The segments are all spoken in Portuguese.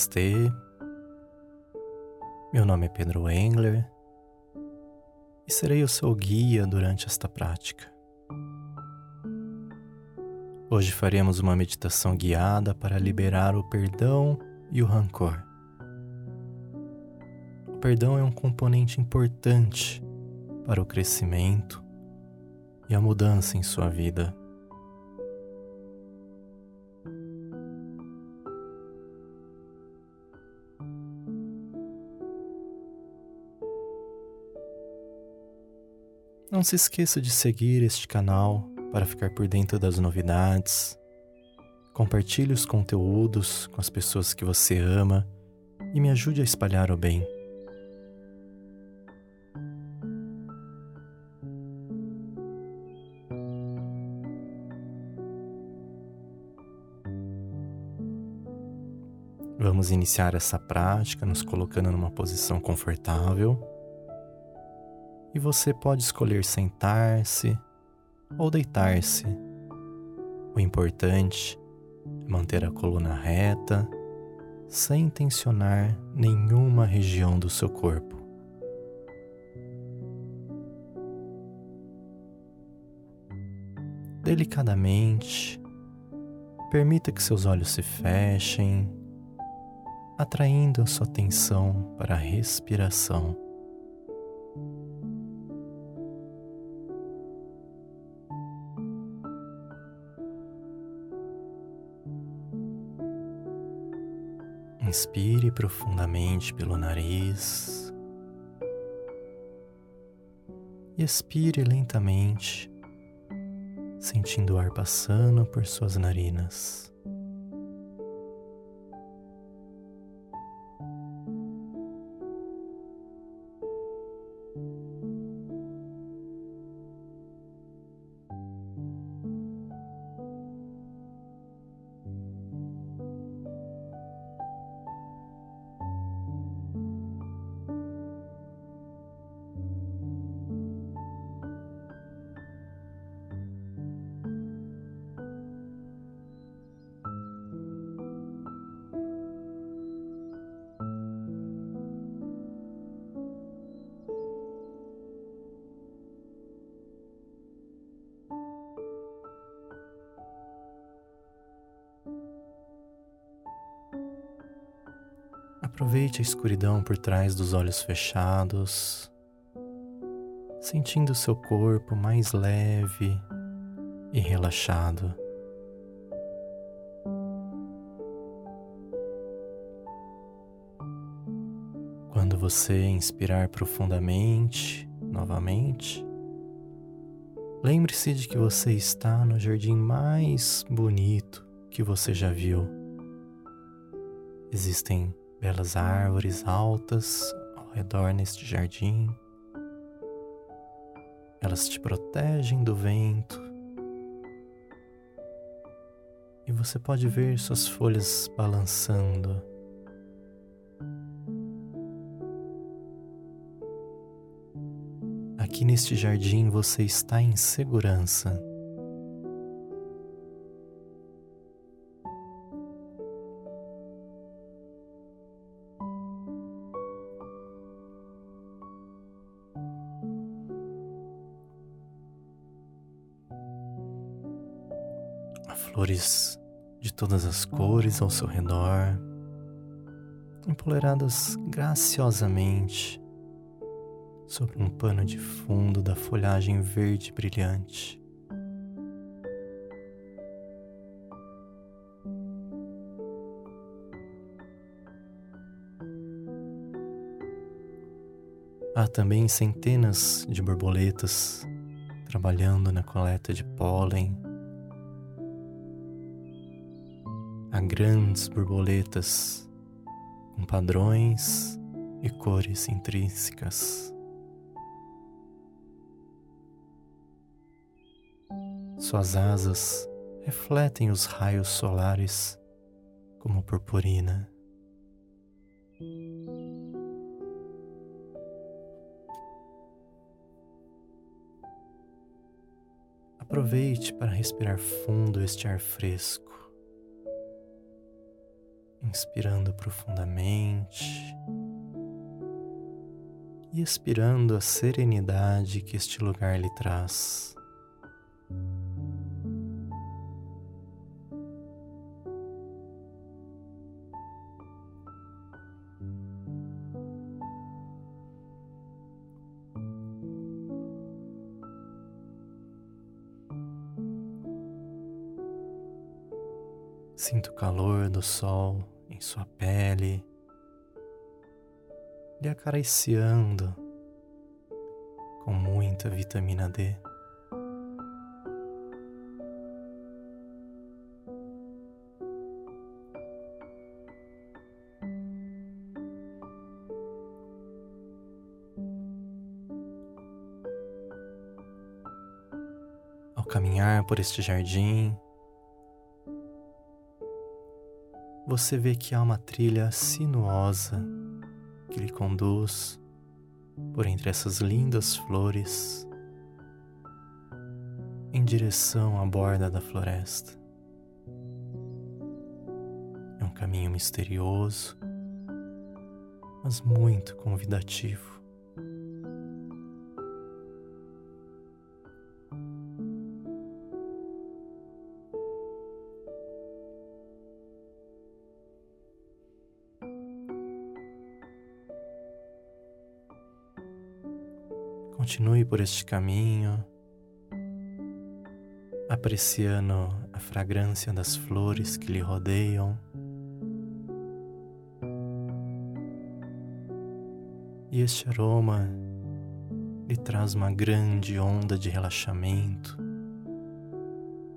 Namastê. Meu nome é Pedro Engler e serei o seu guia durante esta prática. Hoje faremos uma meditação guiada para liberar o perdão e o rancor. O perdão é um componente importante para o crescimento e a mudança em sua vida. Não se esqueça de seguir este canal para ficar por dentro das novidades. Compartilhe os conteúdos com as pessoas que você ama e me ajude a espalhar o bem. Vamos iniciar essa prática nos colocando numa posição confortável e você pode escolher sentar-se ou deitar-se. O importante é manter a coluna reta, sem tensionar nenhuma região do seu corpo. Delicadamente, permita que seus olhos se fechem, atraindo a sua atenção para a respiração. Inspire profundamente pelo nariz e expire lentamente, sentindo o ar passando por suas narinas. Aproveite a escuridão por trás dos olhos fechados, sentindo seu corpo mais leve e relaxado. Quando você inspirar profundamente, novamente, lembre-se de que você está no jardim mais bonito que você já viu. Existem belas árvores altas ao redor neste jardim. Elas te protegem do vento e você pode ver suas folhas balançando. Aqui neste jardim você está em segurança. Flores de todas as cores ao seu redor, empoleradas graciosamente sobre um pano de fundo da folhagem verde brilhante. Há também centenas de borboletas trabalhando na coleta de pólen Há grandes borboletas com padrões e cores intrínsecas. Suas asas refletem os raios solares como purpurina. Aproveite para respirar fundo este ar fresco inspirando profundamente e expirando a serenidade que este lugar lhe traz. Sinta o calor do sol em sua pele, lhe acariciando com muita vitamina D. Ao caminhar por este jardim, você vê que há uma trilha sinuosa que lhe conduz por entre essas lindas flores em direção à borda da floresta. É um caminho misterioso, mas muito convidativo. Continue por este caminho, apreciando a fragrância das flores que lhe rodeiam. E este aroma lhe traz uma grande onda de relaxamento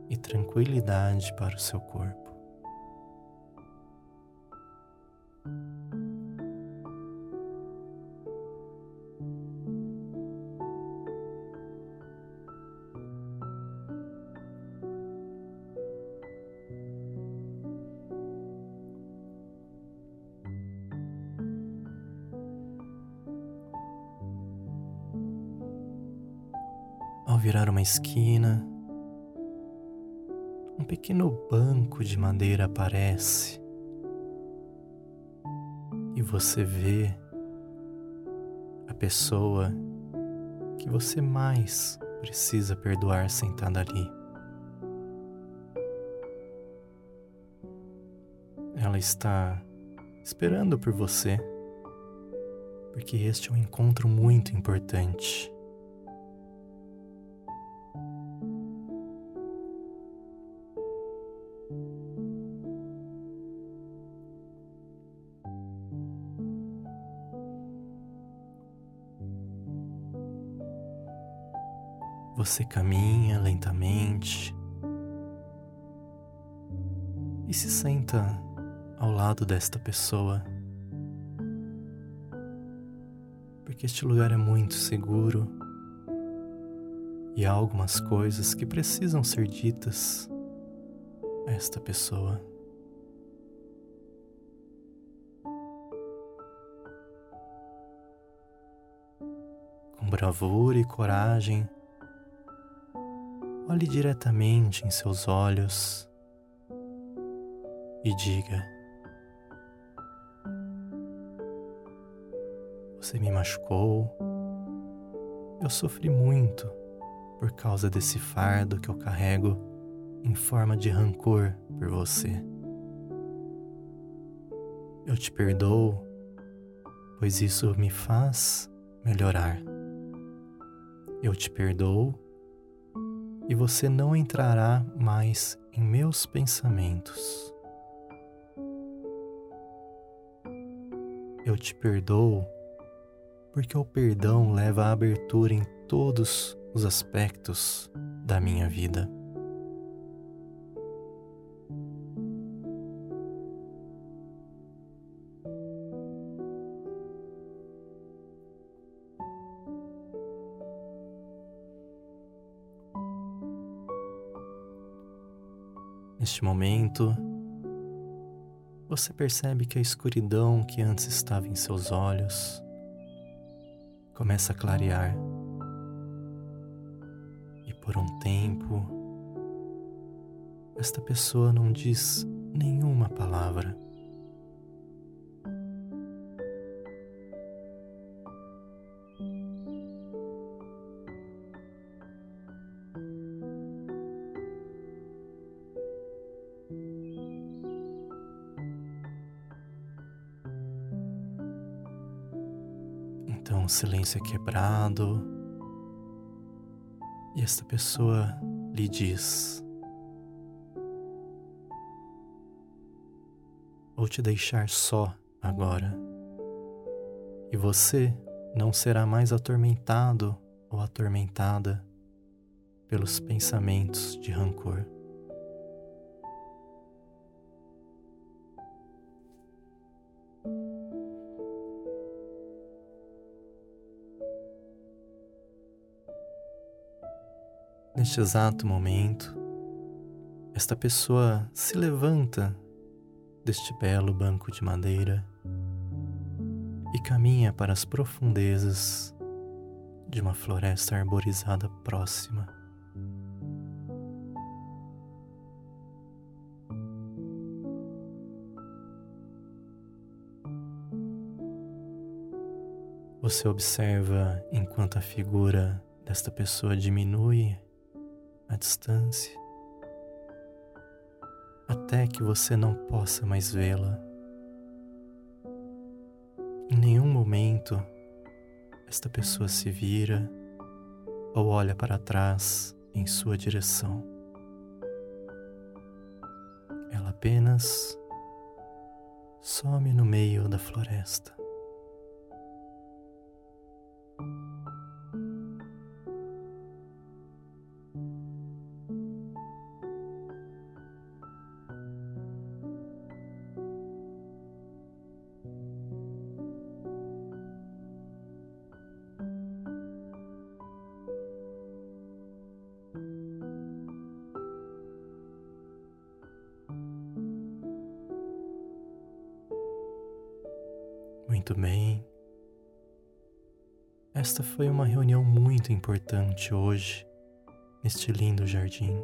e tranquilidade para o seu corpo. Ao virar uma esquina, um pequeno banco de madeira aparece e você vê a pessoa que você mais precisa perdoar sentada ali. Ela está esperando por você, porque este é um encontro muito importante. Você caminha lentamente e se senta ao lado desta pessoa, porque este lugar é muito seguro e há algumas coisas que precisam ser ditas a esta pessoa. Com bravura e coragem, Olhe diretamente em seus olhos e diga: Você me machucou, eu sofri muito por causa desse fardo que eu carrego em forma de rancor por você. Eu te perdoo, pois isso me faz melhorar. Eu te perdoo e você não entrará mais em meus pensamentos. Eu te perdoo porque o perdão leva à abertura em todos os aspectos da minha vida. Neste momento, você percebe que a escuridão que antes estava em seus olhos começa a clarear. E por um tempo, esta pessoa não diz nenhuma palavra. Silêncio é quebrado e esta pessoa lhe diz: Vou te deixar só agora, e você não será mais atormentado ou atormentada pelos pensamentos de rancor. Neste exato momento, esta pessoa se levanta deste belo banco de madeira e caminha para as profundezas de uma floresta arborizada próxima. Você observa enquanto a figura desta pessoa diminui à distância, até que você não possa mais vê-la. Em nenhum momento esta pessoa se vira ou olha para trás em sua direção. Ela apenas some no meio da floresta. Muito bem. Esta foi uma reunião muito importante hoje, neste lindo jardim.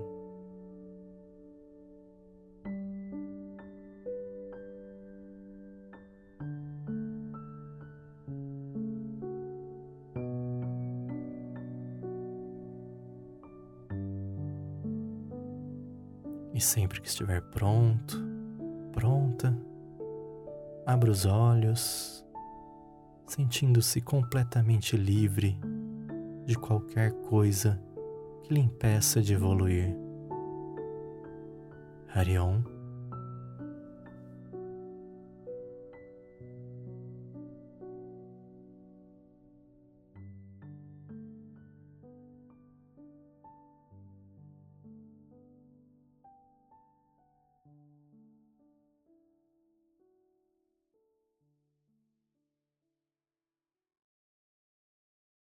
E sempre que estiver pronto, pronta, abra os olhos, sentindo-se completamente livre de qualquer coisa que lhe impeça de evoluir. Harion